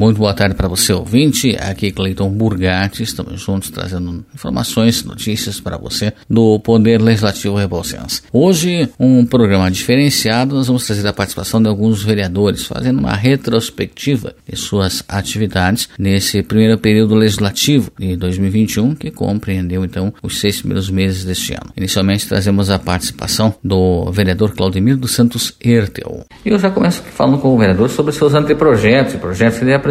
Muito boa tarde para você, ouvinte. Aqui Cleiton Burgatti. Estamos juntos trazendo informações, notícias para você do Poder Legislativo Rebouçense. Hoje, um programa diferenciado. Nós vamos trazer a participação de alguns vereadores, fazendo uma retrospectiva de suas atividades nesse primeiro período legislativo de 2021, que compreendeu então os seis primeiros meses deste ano. Inicialmente, trazemos a participação do vereador Claudemir dos Santos Ertel. Eu já começo falando com o vereador sobre seus anteprojetos e projetos que ele apresentou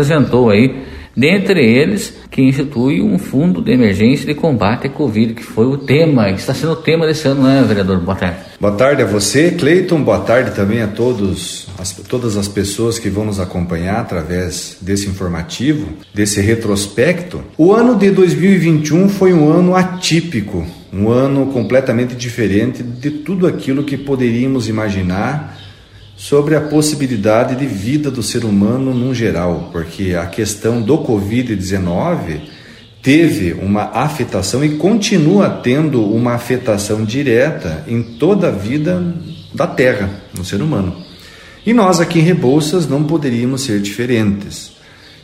aí, dentre eles que institui um fundo de emergência de combate à Covid, que foi o tema, que está sendo o tema desse ano, né, vereador? Boa tarde. Boa tarde a você, Cleiton. Boa tarde também a todos, as, todas as pessoas que vão nos acompanhar através desse informativo, desse retrospecto. O ano de 2021 foi um ano atípico, um ano completamente diferente de tudo aquilo que poderíamos imaginar sobre a possibilidade de vida do ser humano num geral, porque a questão do Covid-19 teve uma afetação e continua tendo uma afetação direta em toda a vida da Terra, no ser humano. E nós aqui em Rebouças não poderíamos ser diferentes.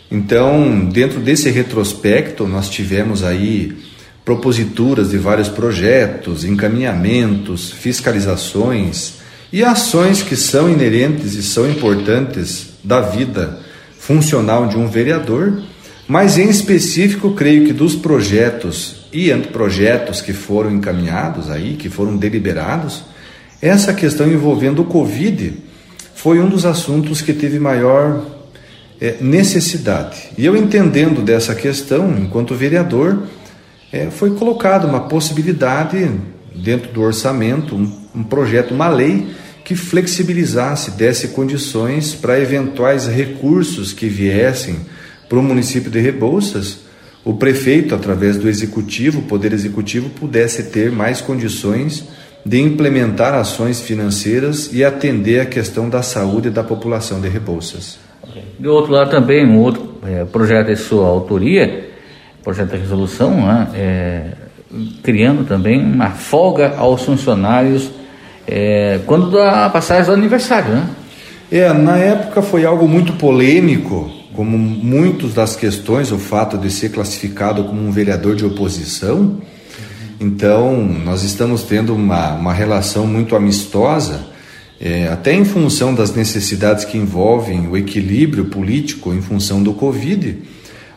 Então, dentro desse retrospecto, nós tivemos aí proposituras de vários projetos, encaminhamentos, fiscalizações, e ações que são inerentes e são importantes da vida funcional de um vereador, mas em específico creio que dos projetos e anteprojetos que foram encaminhados aí, que foram deliberados, essa questão envolvendo o Covid foi um dos assuntos que teve maior é, necessidade. E eu entendendo dessa questão, enquanto vereador, é, foi colocada uma possibilidade dentro do orçamento, um, um projeto, uma lei que flexibilizasse, desse condições para eventuais recursos que viessem para o município de Rebouças, o prefeito, através do executivo, o poder executivo, pudesse ter mais condições de implementar ações financeiras e atender a questão da saúde da população de Rebouças. Do outro lado também, um outro é, projeto de sua autoria, projeto de resolução, né, é, criando também uma folga aos funcionários é, quando da passagem do aniversário, né? É, na época foi algo muito polêmico, como muitas das questões, o fato de ser classificado como um vereador de oposição. Então, nós estamos tendo uma, uma relação muito amistosa, é, até em função das necessidades que envolvem o equilíbrio político em função do Covid.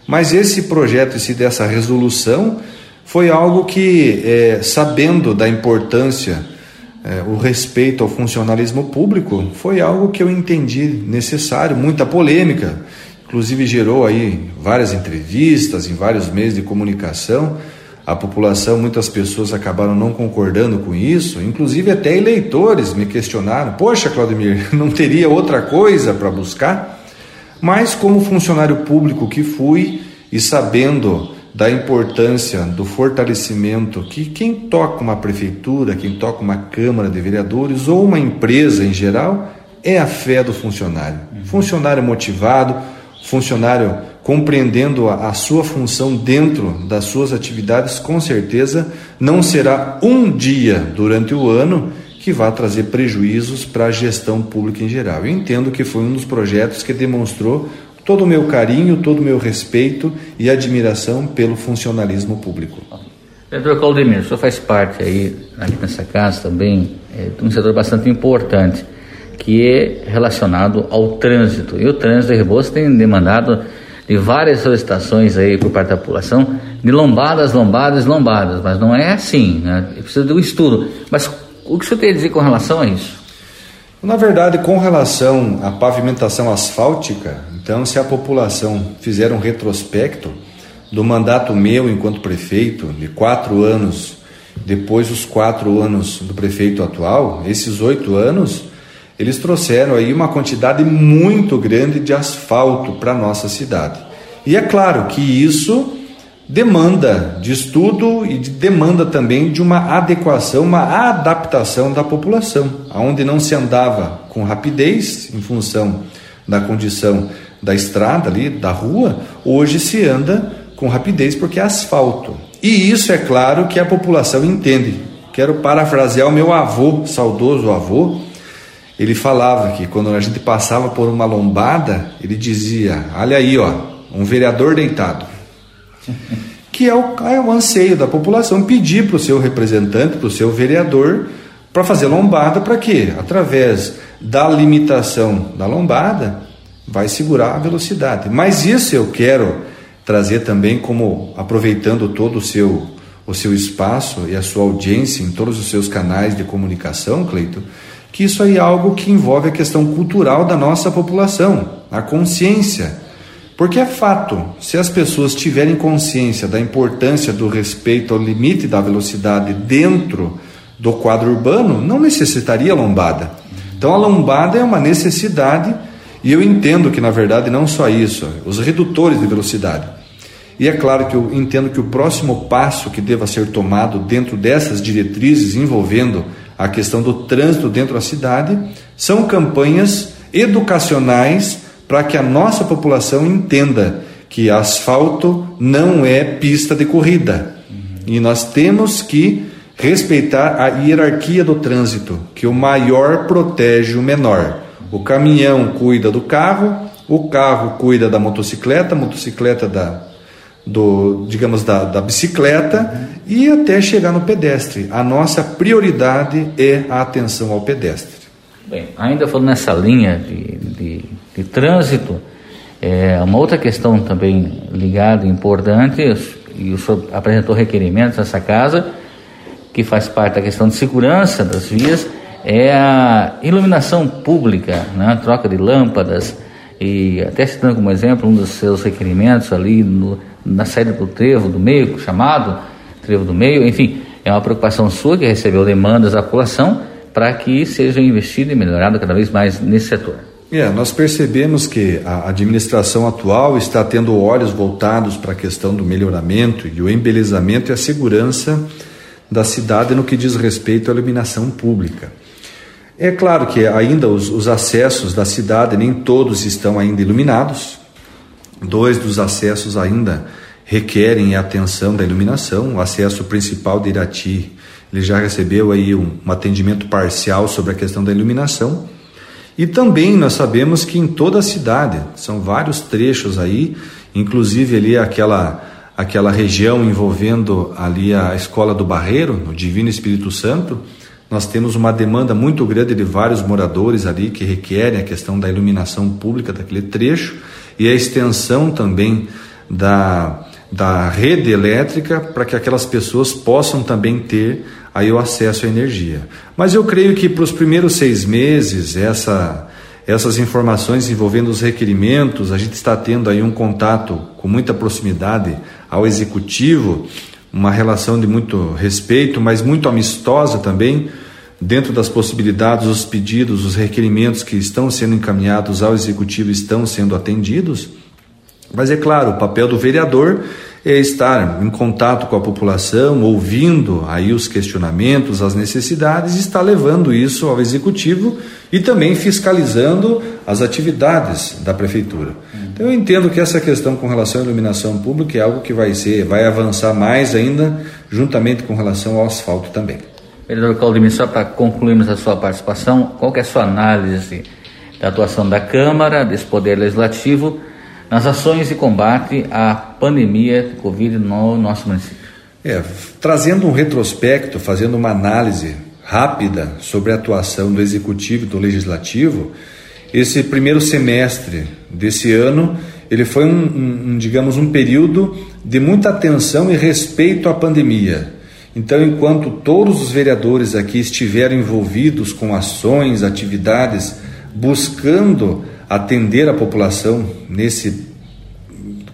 Mas esse projeto, esse dessa resolução, foi algo que, é, sabendo da importância é, o respeito ao funcionalismo público foi algo que eu entendi necessário, muita polêmica, inclusive gerou aí várias entrevistas em vários meios de comunicação. A população, muitas pessoas acabaram não concordando com isso, inclusive até eleitores me questionaram: "Poxa, Claudemir, não teria outra coisa para buscar?" Mas como funcionário público que fui e sabendo da importância do fortalecimento que quem toca uma prefeitura, quem toca uma Câmara de Vereadores ou uma empresa em geral é a fé do funcionário. Funcionário motivado, funcionário compreendendo a, a, sua função dentro das suas atividades, com certeza não será um dia durante o ano que vá trazer prejuízos para a gestão pública em geral. Eu entendo que foi um dos projetos que demonstrou todo o meu carinho, todo o meu respeito e admiração pelo funcionalismo público. Vereador Claudemir, o senhor faz parte aí, aqui nessa casa também, é, de um setor bastante importante, que é relacionado ao trânsito. E o trânsito de Rebouças tem demandado de várias solicitações aí por parte da população, de lombadas, lombadas, lombadas, mas não é assim, né? Precisa de um estudo. Mas o que o senhor tem a dizer com relação a isso? Na verdade, com relação à pavimentação asfáltica, então se a população fizer um retrospecto do mandato meu enquanto prefeito, de quatro anos, depois os quatro anos do prefeito atual, esses oito anos, eles trouxeram aí uma quantidade muito grande de asfalto para nossa cidade. E é claro que isso demanda de estudo e de demanda também de uma adequação, uma adaptação da população, aonde não se andava com rapidez em função da condição da estrada ali, da rua, hoje se anda com rapidez porque é asfalto. E isso é claro que a população entende. Quero parafrasear o meu avô, saudoso avô, ele falava que quando a gente passava por uma lombada, ele dizia: Olha aí, ó, um vereador deitado. que é o, é o anseio da população pedir para o seu representante, para o seu vereador, para fazer lombada, para quê? Através da limitação da lombada, vai segurar a velocidade. Mas isso eu quero trazer também como aproveitando todo o seu o seu espaço e a sua audiência em todos os seus canais de comunicação, Cleito, que isso aí é algo que envolve a questão cultural da nossa população, a consciência. Porque é fato, se as pessoas tiverem consciência da importância do respeito ao limite da velocidade dentro do quadro urbano, não necessitaria lombada. Então a lombada é uma necessidade e eu entendo que na verdade não só isso, os redutores de velocidade. E é claro que eu entendo que o próximo passo que deva ser tomado dentro dessas diretrizes envolvendo a questão do trânsito dentro da cidade são campanhas educacionais para que a nossa população entenda que asfalto não é pista de corrida. E nós temos que respeitar a hierarquia do trânsito, que o maior protege o menor. O caminhão cuida do carro, o carro cuida da motocicleta, a motocicleta da do, digamos, da, da bicicleta e até chegar no pedestre. A nossa prioridade é a atenção ao pedestre. Bem, ainda falando nessa linha de, de, de trânsito, é, uma outra questão também ligada, importante, e o senhor apresentou requerimentos nessa casa, que faz parte da questão de segurança das vias, é a iluminação pública, né? a troca de lâmpadas, e até citando como exemplo um dos seus requerimentos ali no, na saída do trevo do meio, chamado trevo do meio, enfim, é uma preocupação sua que recebeu demandas da população para que seja investido e melhorado cada vez mais nesse setor. É, nós percebemos que a administração atual está tendo olhos voltados para a questão do melhoramento e o embelezamento e a segurança da cidade no que diz respeito à iluminação pública. É claro que ainda os, os acessos da cidade nem todos estão ainda iluminados, Dois dos acessos ainda requerem a atenção da iluminação. O acesso principal de Irati, ele já recebeu aí um, um atendimento parcial sobre a questão da iluminação. E também nós sabemos que em toda a cidade, são vários trechos aí, inclusive ali aquela aquela região envolvendo ali a escola do Barreiro, no Divino Espírito Santo, nós temos uma demanda muito grande de vários moradores ali que requerem a questão da iluminação pública daquele trecho e a extensão também da, da rede elétrica para que aquelas pessoas possam também ter aí o acesso à energia. Mas eu creio que para os primeiros seis meses, essa, essas informações envolvendo os requerimentos, a gente está tendo aí um contato com muita proximidade ao executivo, uma relação de muito respeito, mas muito amistosa também, dentro das possibilidades, os pedidos, os requerimentos que estão sendo encaminhados ao executivo estão sendo atendidos. Mas é claro, o papel do vereador é estar em contato com a população, ouvindo aí os questionamentos, as necessidades, e estar levando isso ao executivo e também fiscalizando as atividades da prefeitura. Então eu entendo que essa questão com relação à iluminação pública é algo que vai ser, vai avançar mais ainda, juntamente com relação ao asfalto também. Vereador Claudemir, só para concluirmos a sua participação, qual é a sua análise da atuação da Câmara, desse Poder Legislativo, nas ações de combate à pandemia de Covid no nosso município? É, trazendo um retrospecto, fazendo uma análise rápida sobre a atuação do Executivo e do Legislativo, esse primeiro semestre desse ano, ele foi um, um, digamos, um período de muita atenção e respeito à pandemia. Então, enquanto todos os vereadores aqui estiveram envolvidos com ações, atividades, buscando atender a população nesse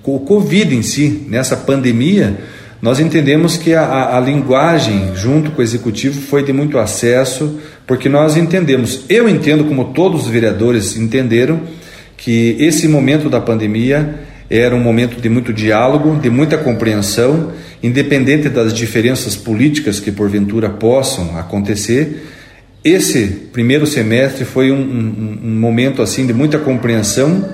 o Covid em si, nessa pandemia, nós entendemos que a, a, a, linguagem junto com o executivo foi de muito acesso, porque nós entendemos, eu entendo como todos os vereadores entenderam, que esse momento da pandemia era um momento de muito diálogo, de muita compreensão, independente das diferenças políticas que porventura possam acontecer. Esse primeiro semestre foi um, um, um momento assim de muita compreensão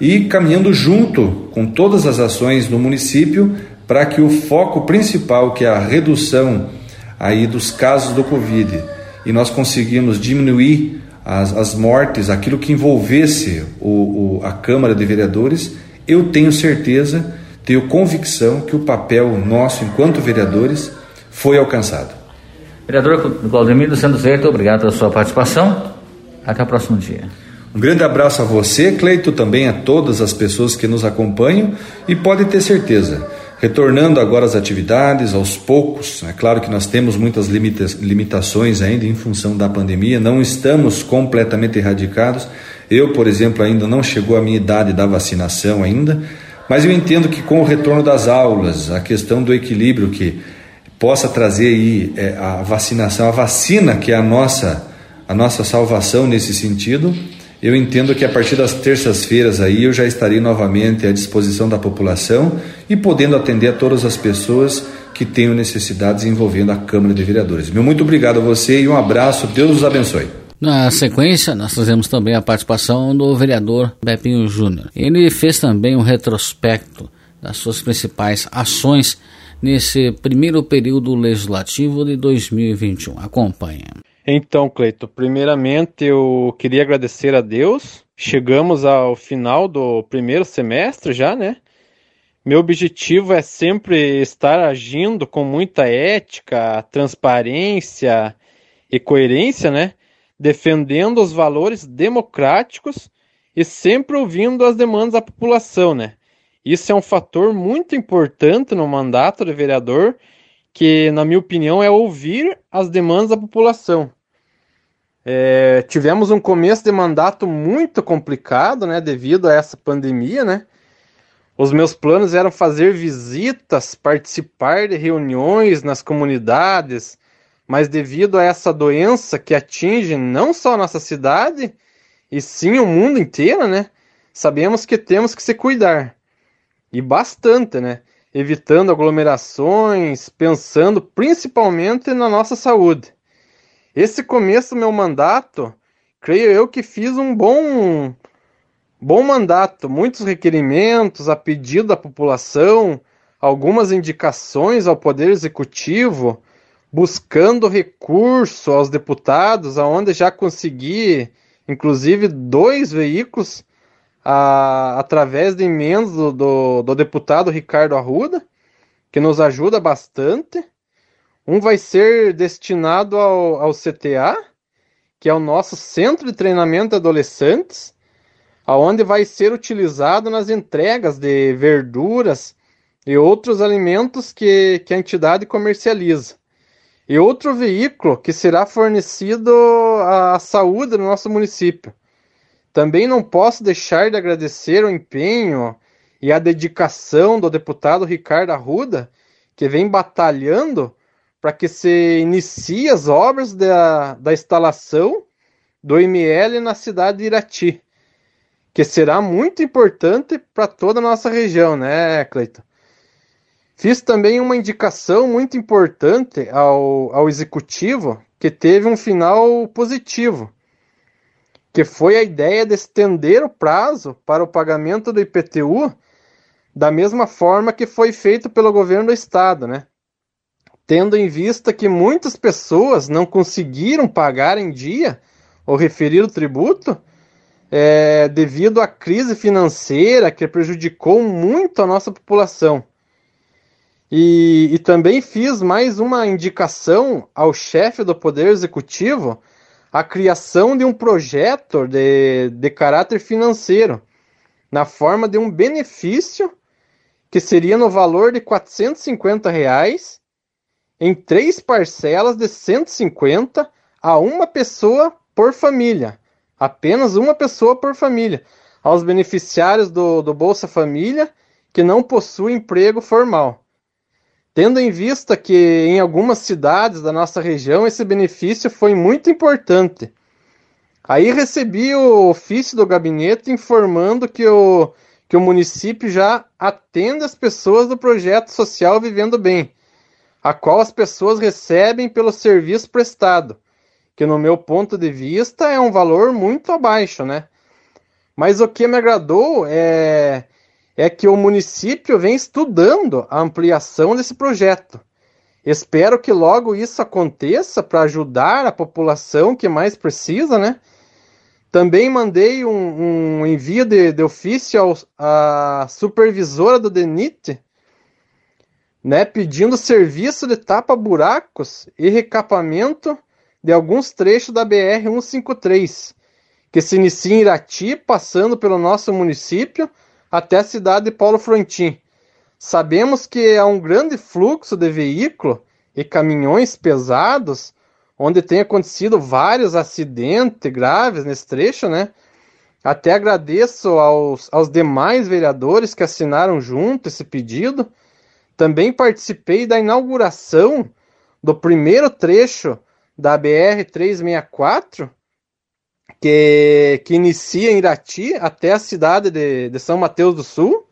e caminhando junto com todas as ações no município para que o foco principal, que é a redução aí dos casos do Covid, e nós conseguimos diminuir as, as mortes, aquilo que envolvesse o, o, a Câmara de Vereadores, eu tenho certeza, tenho convicção que o papel nosso enquanto vereadores foi alcançado. Vereador Claudemir do Santos Verde, obrigado pela sua participação. Até o próximo dia. Um grande abraço a você, Cleito, também a todas as pessoas que nos acompanham e pode ter certeza, retornando agora às atividades, aos poucos, é claro que nós temos muitas limita limitações ainda em função da pandemia, não estamos completamente erradicados. Eu, por exemplo, ainda não chegou a minha idade da vacinação ainda, mas eu entendo que com o retorno das aulas, a questão do equilíbrio que possa trazer aí é, a vacinação, a vacina que é a nossa, a nossa salvação nesse sentido, eu entendo que a partir das terças-feiras aí eu já estarei novamente à disposição da população e podendo atender a todas as pessoas que tenham necessidades envolvendo a Câmara de Vereadores. Meu muito obrigado a você e um abraço. Deus os abençoe. Na sequência, nós trazemos também a participação do vereador Bepinho Júnior. Ele fez também um retrospecto das suas principais ações nesse primeiro período legislativo de 2021. Acompanhe. Então, Cleito, primeiramente eu queria agradecer a Deus. Chegamos ao final do primeiro semestre já, né? Meu objetivo é sempre estar agindo com muita ética, transparência e coerência, né? Defendendo os valores democráticos e sempre ouvindo as demandas da população, né? Isso é um fator muito importante no mandato de vereador que, na minha opinião, é ouvir as demandas da população. É, tivemos um começo de mandato muito complicado, né, devido a essa pandemia, né? Os meus planos eram fazer visitas, participar de reuniões nas comunidades, mas devido a essa doença que atinge não só a nossa cidade, e sim o mundo inteiro, né? Sabemos que temos que se cuidar. E bastante, né? Evitando aglomerações, pensando principalmente na nossa saúde. Esse começo do meu mandato, creio eu que fiz um bom bom mandato, muitos requerimentos a pedido da população, algumas indicações ao poder executivo, buscando recurso aos deputados, aonde já consegui inclusive dois veículos a, através de emendas do, do, do deputado Ricardo Arruda, que nos ajuda bastante. Um vai ser destinado ao, ao CTA, que é o nosso Centro de Treinamento de Adolescentes, aonde vai ser utilizado nas entregas de verduras e outros alimentos que, que a entidade comercializa. E outro veículo que será fornecido à saúde do nosso município. Também não posso deixar de agradecer o empenho e a dedicação do deputado Ricardo Arruda, que vem batalhando para que se inicie as obras da, da instalação do ML na cidade de Irati, que será muito importante para toda a nossa região, né, Cleiton? Fiz também uma indicação muito importante ao, ao executivo que teve um final positivo que foi a ideia de estender o prazo para o pagamento do IPTU da mesma forma que foi feito pelo governo do estado, né? Tendo em vista que muitas pessoas não conseguiram pagar em dia o referido tributo, é, devido à crise financeira que prejudicou muito a nossa população. E, e também fiz mais uma indicação ao chefe do Poder Executivo a criação de um projeto de, de caráter financeiro, na forma de um benefício que seria no valor de 450 reais, em três parcelas de 150 a uma pessoa por família. Apenas uma pessoa por família. Aos beneficiários do, do Bolsa Família que não possuem emprego formal. Tendo em vista que em algumas cidades da nossa região esse benefício foi muito importante. Aí recebi o ofício do gabinete informando que o, que o município já atende as pessoas do projeto social Vivendo Bem, a qual as pessoas recebem pelo serviço prestado, que no meu ponto de vista é um valor muito abaixo, né? Mas o que me agradou é é que o município vem estudando a ampliação desse projeto. Espero que logo isso aconteça para ajudar a população que mais precisa, né? Também mandei um, um envio de, de ofício à supervisora do DENIT, né, pedindo serviço de tapa-buracos e recapamento de alguns trechos da BR-153, que se inicia em Irati, passando pelo nosso município até a cidade de Paulo Frontin. Sabemos que há um grande fluxo de veículos e caminhões pesados, onde tem acontecido vários acidentes graves nesse trecho, né? Até agradeço aos, aos demais vereadores que assinaram junto esse pedido. Também participei da inauguração do primeiro trecho da BR 364, que, que inicia em Irati até a cidade de, de São Mateus do Sul.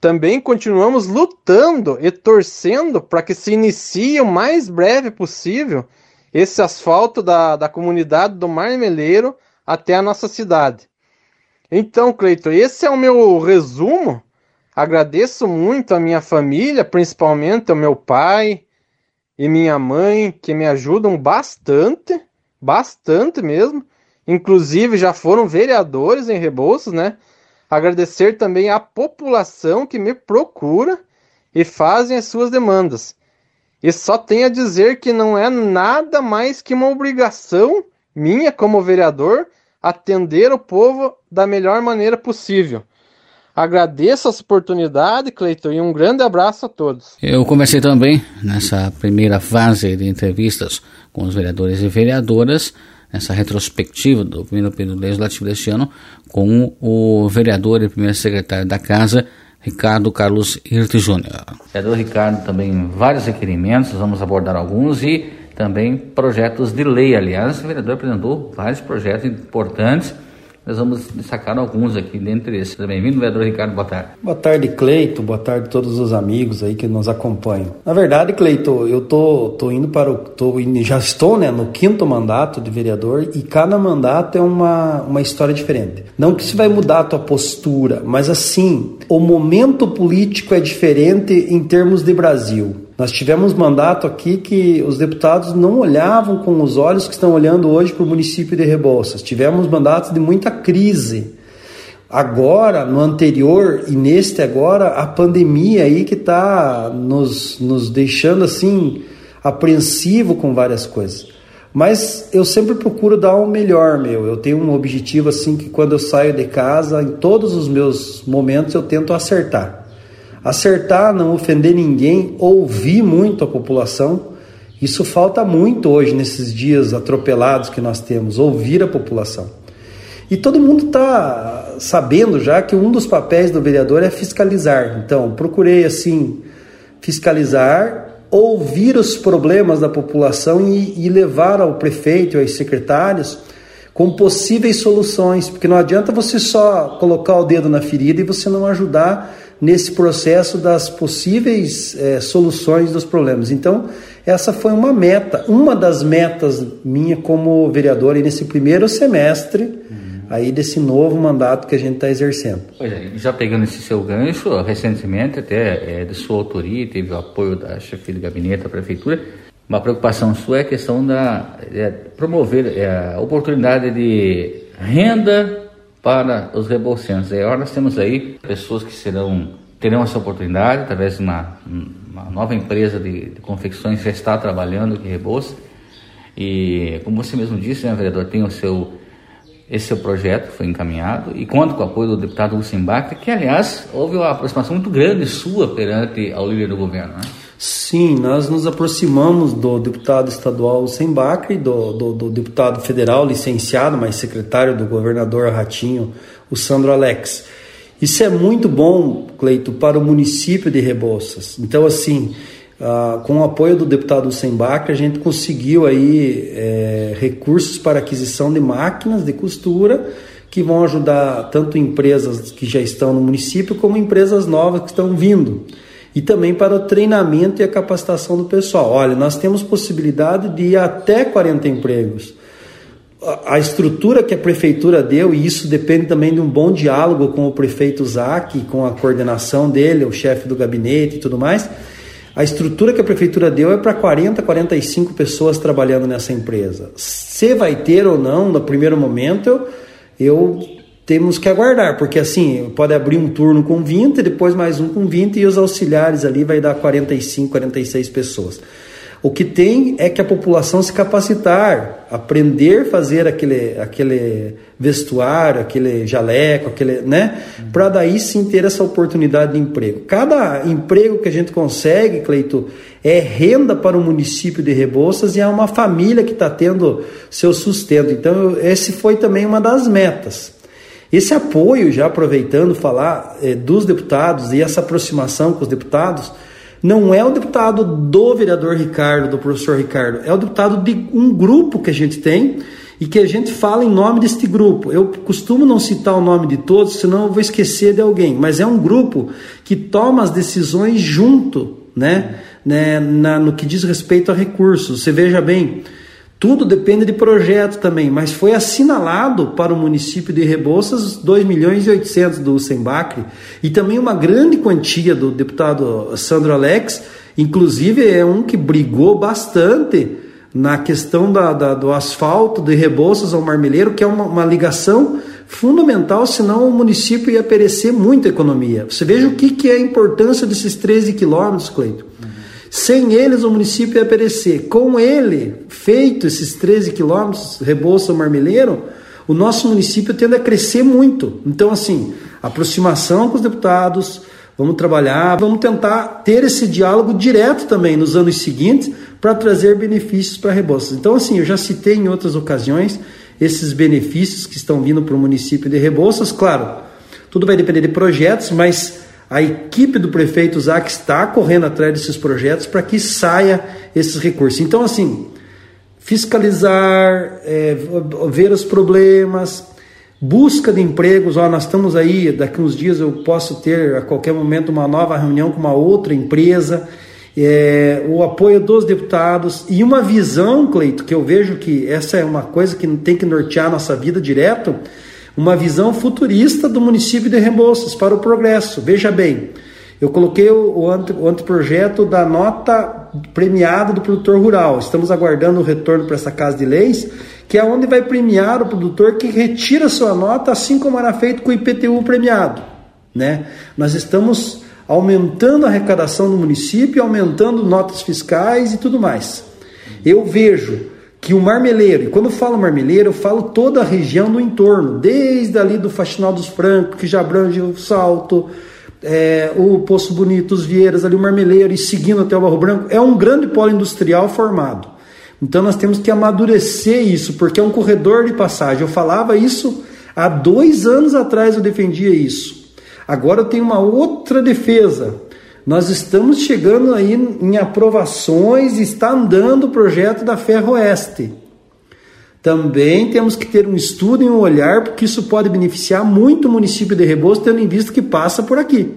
Também continuamos lutando e torcendo para que se inicie o mais breve possível esse asfalto da, da comunidade do Marmeleiro até a nossa cidade. Então, Cleiton, esse é o meu resumo. Agradeço muito a minha família, principalmente ao meu pai e minha mãe, que me ajudam bastante, bastante mesmo. Inclusive já foram vereadores em Rebouças, né? Agradecer também à população que me procura e fazem as suas demandas. E só tenho a dizer que não é nada mais que uma obrigação minha como vereador atender o povo da melhor maneira possível. Agradeço essa oportunidade, Cleiton, e um grande abraço a todos. Eu conversei também nessa primeira fase de entrevistas com os vereadores e vereadoras, nessa retrospectiva do primeiro período legislativo deste ano, com o vereador e primeiro secretário da Casa, Ricardo Carlos Hirte Júnior. Vereador Ricardo, também vários requerimentos, vamos abordar alguns e também projetos de lei. Aliás, o vereador apresentou vários projetos importantes nós vamos destacar alguns aqui dentre esses. Bem-vindo, vereador Ricardo, boa tarde. Boa tarde, Cleito, boa tarde a todos os amigos aí que nos acompanham. Na verdade, Cleito, eu tô, tô indo para o. Tô, já estou né, no quinto mandato de vereador e cada mandato é uma, uma história diferente. Não que isso vai mudar a tua postura, mas assim, o momento político é diferente em termos de Brasil. Nós tivemos mandato aqui que os deputados não olhavam com os olhos que estão olhando hoje para o município de Rebouças. Tivemos mandatos de muita crise. Agora, no anterior e neste agora, a pandemia aí que está nos, nos deixando assim apreensivo com várias coisas. Mas eu sempre procuro dar o melhor, meu. Eu tenho um objetivo assim que quando eu saio de casa, em todos os meus momentos eu tento acertar acertar, não ofender ninguém, ouvir muito a população. Isso falta muito hoje nesses dias atropelados que nós temos, ouvir a população. E todo mundo está sabendo já que um dos papéis do vereador é fiscalizar. Então, procurei assim fiscalizar, ouvir os problemas da população e, e levar ao prefeito e aos secretários com possíveis soluções, porque não adianta você só colocar o dedo na ferida e você não ajudar nesse processo das possíveis é, soluções dos problemas. Então, essa foi uma meta, uma das metas minha como vereador nesse primeiro semestre uhum. aí desse novo mandato que a gente está exercendo. Pois é, já pegando esse seu gancho, recentemente até é, de sua autoria, teve o apoio da chefia de gabinete da prefeitura, uma preocupação sua é a questão da é, promover a oportunidade de renda para os rebolsenses. E agora nós temos aí pessoas que serão terão essa oportunidade através de uma, uma nova empresa de, de, confecções que já está trabalhando aqui em Rebouça. E como você mesmo disse, né, vereador, tem o seu esse seu projeto foi encaminhado e conta com o apoio do deputado Lucien que aliás houve uma aproximação muito grande sua perante ao líder do governo, né? Sim, nós nos aproximamos do deputado estadual Sembacre, do, do, do deputado federal licenciado, mas secretário do governador Ratinho, o Sandro Alex. Isso é muito bom, Cleito, para o município de Rebouças. Então, assim, ah, com o apoio do deputado Sembacre, a gente conseguiu aí é, recursos para aquisição de máquinas de costura que vão ajudar tanto empresas que já estão no município como empresas novas que estão vindo e também para o treinamento e a capacitação do pessoal. Olha, nós temos possibilidade de ir até 40 empregos. A estrutura que a prefeitura deu, e isso depende também de um bom diálogo com o prefeito Zac, com a coordenação dele, o chefe do gabinete e tudo mais, a estrutura que a prefeitura deu é para 40, 45 pessoas trabalhando nessa empresa. Se vai ter ou não, no primeiro momento, eu temos que aguardar, porque assim, pode abrir um turno com 20, depois mais um com 20 e os auxiliares ali vai dar 45, 46 pessoas. O que tem é que a população se capacitar, aprender a fazer aquele, aquele vestuário, aquele jaleco, aquele, né? Para daí sim ter essa oportunidade de emprego. Cada emprego que a gente consegue, Cleito, é renda para o município de Rebouças e é uma família que está tendo seu sustento. Então, esse foi também uma das metas. Esse apoio, já aproveitando falar é, dos deputados e essa aproximação com os deputados, não é o deputado do vereador Ricardo, do professor Ricardo, é o deputado de um grupo que a gente tem e que a gente fala em nome deste grupo. Eu costumo não citar o nome de todos, senão eu vou esquecer de alguém, mas é um grupo que toma as decisões junto, né, né na, no que diz respeito a recursos. Você veja bem, tudo depende de projeto também, mas foi assinalado para o município de Rebouças 2 milhões e 800 do Sembacre e também uma grande quantia do deputado Sandro Alex, inclusive é um que brigou bastante na questão da, da do asfalto de Rebouças ao Marmeleiro, que é uma, uma ligação fundamental, senão o município ia perecer muita economia. Você veja o que, que é a importância desses 13 quilômetros, Cleito. Sem eles, o município ia perecer. Com ele, feito esses 13 quilômetros, Rebouça Marmeleiro, o nosso município tende a crescer muito. Então, assim, aproximação com os deputados, vamos trabalhar, vamos tentar ter esse diálogo direto também nos anos seguintes para trazer benefícios para Rebouças. Então, assim, eu já citei em outras ocasiões esses benefícios que estão vindo para o município de Rebouças. Claro, tudo vai depender de projetos, mas a equipe do prefeito Zac está correndo atrás desses projetos para que saia esses recursos. Então, assim, fiscalizar, é, ver os problemas, busca de empregos. Ó, nós estamos aí, daqui uns dias eu posso ter a qualquer momento uma nova reunião com uma outra empresa. É, o apoio dos deputados e uma visão, Cleito, que eu vejo que essa é uma coisa que tem que nortear a nossa vida direto uma visão futurista do município de Rebouças para o progresso. Veja bem, eu coloquei o, o anteprojeto da nota premiada do produtor rural. Estamos aguardando o retorno para essa casa de leis, que é onde vai premiar o produtor que retira sua nota, assim como era feito com o IPTU premiado. Né? Nós estamos aumentando a arrecadação do município, aumentando notas fiscais e tudo mais. Eu vejo que o marmeleiro, e quando eu falo marmeleiro, eu falo toda a região do entorno, desde ali do Faxinal dos Francos, que já abrange o Salto, é, o Poço Bonito, os Vieiras, ali o Marmeleiro e seguindo até o Barro Branco, é um grande polo industrial formado. Então nós temos que amadurecer isso, porque é um corredor de passagem. Eu falava isso há dois anos atrás, eu defendia isso. Agora eu tenho uma outra defesa. Nós estamos chegando aí em aprovações, está andando o projeto da Ferroeste. Também temos que ter um estudo e um olhar, porque isso pode beneficiar muito o município de Rebouças, tendo em vista que passa por aqui.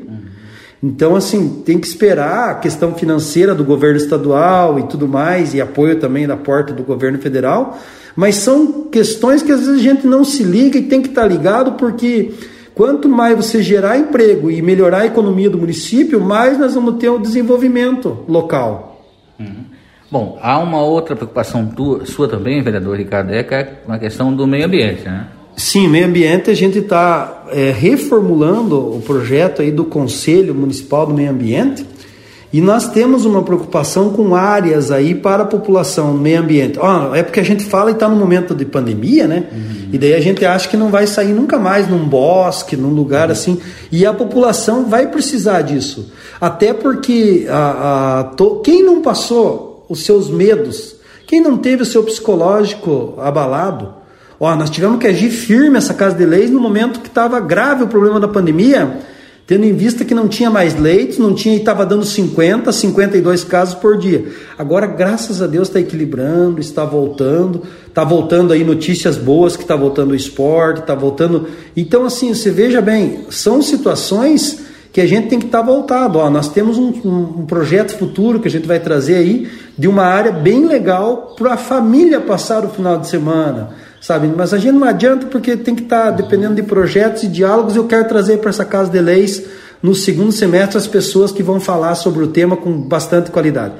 Então, assim, tem que esperar a questão financeira do governo estadual e tudo mais, e apoio também da porta do governo federal, mas são questões que às vezes a gente não se liga e tem que estar ligado, porque Quanto mais você gerar emprego e melhorar a economia do município, mais nós vamos ter um desenvolvimento local. Uhum. Bom, há uma outra preocupação tua, sua também, vereador Ricardo, é, é a questão do meio ambiente, né? Sim, meio ambiente a gente está é, reformulando o projeto aí do Conselho Municipal do Meio Ambiente e nós temos uma preocupação com áreas aí para a população, meio ambiente. Oh, é porque a gente fala e está no momento de pandemia, né? Uhum. E daí a gente acha que não vai sair nunca mais num bosque, num lugar uhum. assim. E a população vai precisar disso. Até porque a, a to, quem não passou os seus medos, quem não teve o seu psicológico abalado, ó, nós tivemos que agir firme essa casa de leis no momento que estava grave o problema da pandemia tendo em vista que não tinha mais leitos, não tinha e estava dando 50, 52 casos por dia. Agora, graças a Deus, está equilibrando, está voltando, está voltando aí notícias boas que está voltando o esporte, está voltando. Então, assim, você veja bem, são situações que a gente tem que estar tá voltado. Ó, nós temos um, um, um, projeto futuro que a gente vai trazer aí de uma área bem legal para a família passar o final de semana sabe? Mas a gente não adianta porque tem que estar tá dependendo de projetos e diálogos. Eu quero trazer para essa casa de leis no segundo semestre as pessoas que vão falar sobre o tema com bastante qualidade.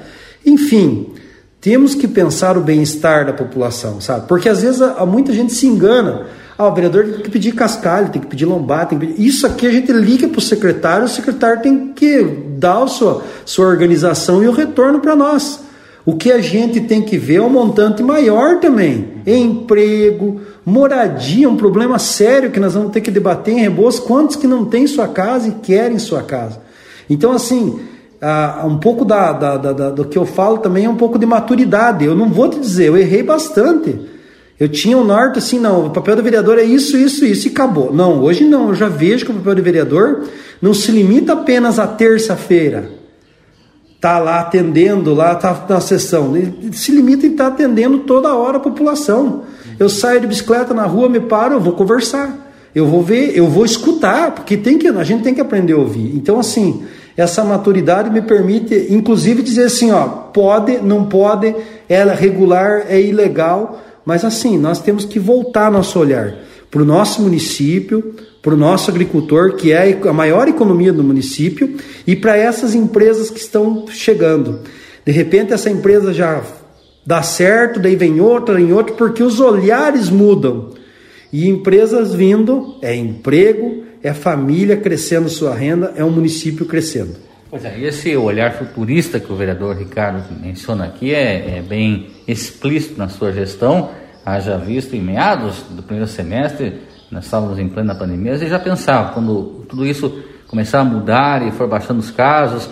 Enfim, temos que pensar o bem-estar da população, sabe? Porque às vezes a, a muita gente se engana. Ah, o vereador tem que pedir cascalho, tem que pedir lombar, tem que pedir... Isso aqui a gente liga para o secretário, o secretário tem que dar a sua, sua organização e o retorno para nós. O que a gente tem que ver é um montante maior também. Emprego, moradia, um problema sério que nós vamos ter que debater em Rebouças. Quantos que não têm sua casa e querem sua casa? Então, assim, um pouco da, da, da, do que eu falo também é um pouco de maturidade. Eu não vou te dizer, eu errei bastante. Eu tinha um norte assim, não, o papel do vereador é isso, isso, isso e acabou. Não, hoje não, eu já vejo que o papel do vereador não se limita apenas à terça-feira. Tá lá atendendo, lá tá na sessão. Ele se limita em estar tá atendendo toda hora a população. Eu saio de bicicleta na rua, me paro, eu vou conversar. Eu vou ver, eu vou escutar, porque tem que, a gente tem que aprender a ouvir. Então, assim, essa maturidade me permite, inclusive, dizer assim, ó, pode, não pode, ela é regular, é ilegal, mas assim, nós temos que voltar nosso olhar para o nosso município, para o nosso agricultor, que é a maior economia do município, e para essas empresas que estão chegando. De repente, essa empresa já dá certo, daí vem outra, vem outra, porque os olhares mudam. E empresas vindo, é emprego, é família crescendo sua renda, é um município crescendo. Pois é, esse olhar futurista que o vereador Ricardo menciona aqui é, é bem explícito na sua gestão, haja visto em meados do primeiro semestre, nós estávamos em plena pandemia, você já pensava, quando tudo isso começar a mudar e for baixando os casos,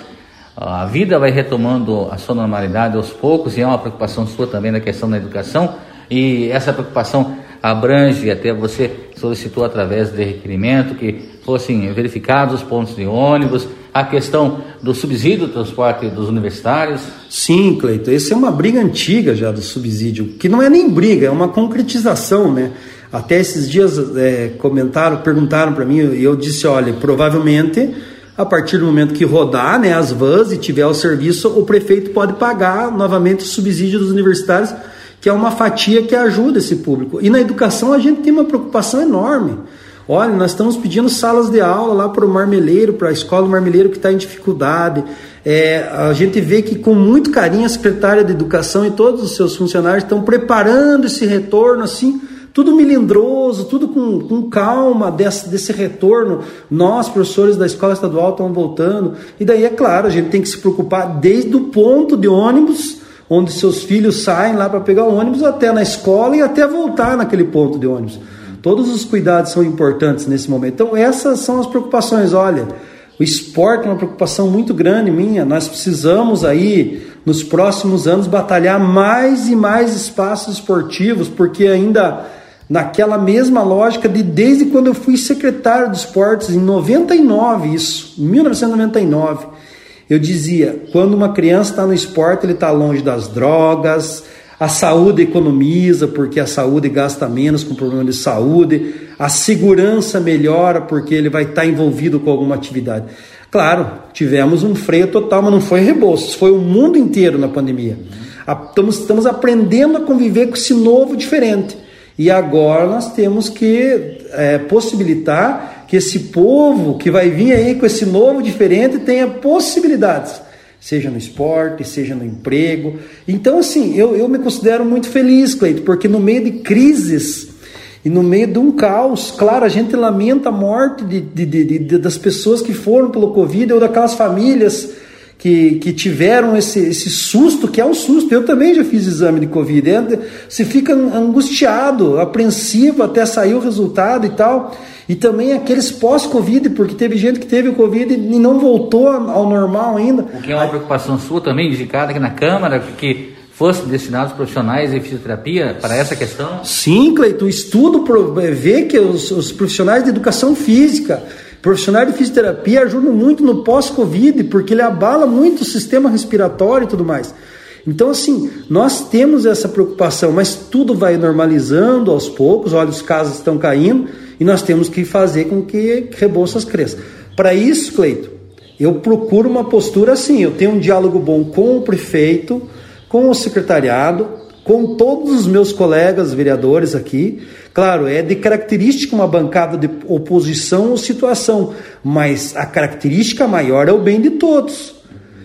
a vida vai retomando a sua normalidade aos poucos e é uma preocupação sua também na questão da educação e essa preocupação abrange, até você solicitou através de requerimento que fossem verificados os pontos de ônibus, a questão do subsídio do transporte dos universitários? Sim, Cleito, essa é uma briga antiga já do subsídio, que não é nem briga, é uma concretização, né? Até esses dias é, comentaram, perguntaram para mim e eu disse, olha, provavelmente a partir do momento que rodar né, as vans e tiver o serviço, o prefeito pode pagar novamente o subsídio dos universitários que é uma fatia que ajuda esse público. E na educação a gente tem uma preocupação enorme. Olha, nós estamos pedindo salas de aula lá para o marmeleiro, para a escola do marmeleiro que está em dificuldade. É, a gente vê que com muito carinho a secretária de educação e todos os seus funcionários estão preparando esse retorno assim, tudo melindroso, tudo com, com calma desse, desse retorno. Nós, professores da escola estadual, estamos voltando. E daí, é claro, a gente tem que se preocupar desde o ponto de ônibus onde seus filhos saem lá para pegar o ônibus até na escola e até voltar naquele ponto de ônibus. Todos os cuidados são importantes nesse momento. Então, essas são as preocupações. Olha, o esporte é uma preocupação muito grande minha. Nós precisamos aí, nos próximos anos, batalhar mais e mais espaços esportivos, porque ainda naquela mesma lógica de desde quando eu fui secretário de esportes, em 99, isso, 1999 eu dizia, quando uma criança está no esporte, ele está longe das drogas, a saúde economiza porque a saúde gasta menos com problema de saúde, a segurança melhora porque ele vai estar tá envolvido com alguma atividade. Claro, tivemos um freio total, mas não foi Rebouças, foi o mundo inteiro na pandemia. Estamos, estamos aprendendo a conviver com esse novo diferente. E agora nós temos que é, possibilitar que esse povo que vai vir aí com esse novo diferente tenha possibilidades, seja no esporte, seja no emprego. Então, assim, eu, eu me considero muito feliz, Cleito, porque no meio de crises e no meio de um caos, claro, a gente lamenta a morte de, de, de, de das pessoas que foram pelo Covid ou daquelas famílias que, que tiveram esse, esse susto, que é um susto. Eu também já fiz exame de Covid. Você fica angustiado, apreensivo até sair o resultado e tal. E também aqueles pós-Covid, porque teve gente que teve o Covid e não voltou ao normal ainda. O que é uma preocupação sua também, indicada aqui na Câmara, que fossem destinados profissionais em fisioterapia para essa questão? Sim, Cleito, o estudo vê que os, os profissionais de educação física, profissionais de fisioterapia ajudam muito no pós-Covid, porque ele abala muito o sistema respiratório e tudo mais. Então, assim, nós temos essa preocupação, mas tudo vai normalizando aos poucos, olha, os casos estão caindo, e nós temos que fazer com que Rebouças cresça. Para isso, Cleito, eu procuro uma postura assim, eu tenho um diálogo bom com o prefeito, com o secretariado, com todos os meus colegas vereadores aqui. Claro, é de característica uma bancada de oposição ou situação, mas a característica maior é o bem de todos.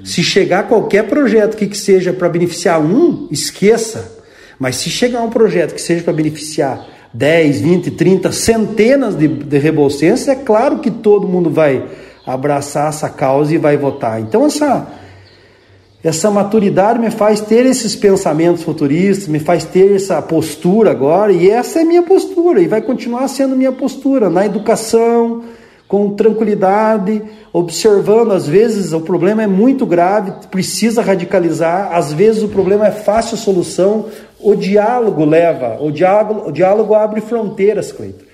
Se chegar qualquer projeto que, que seja para beneficiar um, esqueça. Mas se chegar um projeto que seja para beneficiar 10, 20, 30, centenas de, de rebolsenses, é claro que todo mundo vai abraçar essa causa e vai votar. Então, essa, essa maturidade me faz ter esses pensamentos futuristas, me faz ter essa postura agora, e essa é minha postura, e vai continuar sendo minha postura na educação, com tranquilidade, observando, às vezes o problema é muito grave, precisa radicalizar, às vezes o problema é fácil solução, o diálogo leva, o diálogo, o diálogo abre fronteiras, Cleito.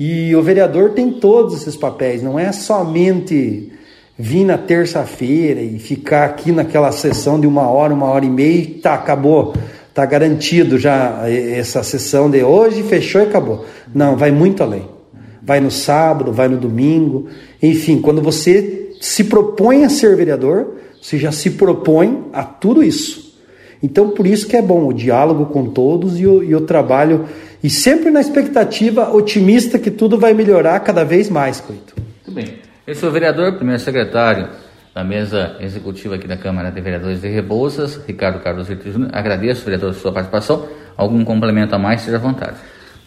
E o vereador tem todos esses papéis, não é somente vir na terça-feira e ficar aqui naquela sessão de uma hora, uma hora e meia e tá, acabou, tá garantido já essa sessão de hoje, fechou e acabou. Não, vai muito além. Vai no sábado, vai no domingo, enfim, quando você se propõe a ser vereador, você já se propõe a tudo isso. Então, por isso que é bom o diálogo com todos e o, e o trabalho, e sempre na expectativa otimista que tudo vai melhorar cada vez mais, Coito. Muito bem. É o vereador, primeiro secretário da mesa executiva aqui da Câmara de Vereadores de Rebouças, Ricardo Carlos Júnior. Agradeço, vereador, a sua participação. Algum complemento a mais, seja à vontade.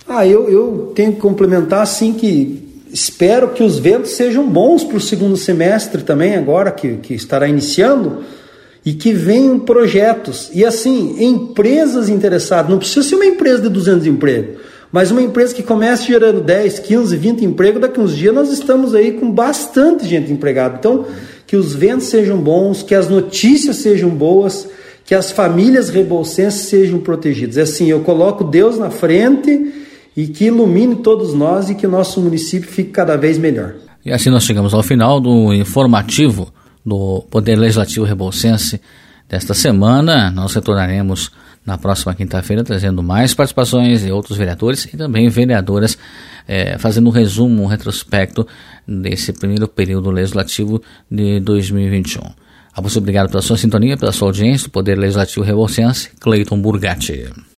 Ah, eu, eu tenho que complementar, assim, que espero que os ventos sejam bons para o segundo semestre também, agora que, que estará iniciando e que venham projetos. E assim, empresas interessadas, não precisa ser uma empresa de 200 empregos, mas uma empresa que comece gerando 10, 15, 20 empregos, daqui uns dias nós estamos aí com bastante gente empregada. Então, que os ventos sejam bons, que as notícias sejam boas, que as famílias rebolsenses sejam protegidas. É assim, eu coloco Deus na frente e que ilumine todos nós e que o nosso município fique cada vez melhor. E assim nós chegamos ao final do informativo do Poder Legislativo Rebolsense desta semana. Nós retornaremos na próxima quinta-feira trazendo mais participações de outros vereadores e também vereadoras, é, fazendo um resumo, um retrospecto desse primeiro período legislativo de 2021. A você obrigado pela sua sintonia, pela sua audiência, o Poder Legislativo Rebolsense, Cleiton Burgatti.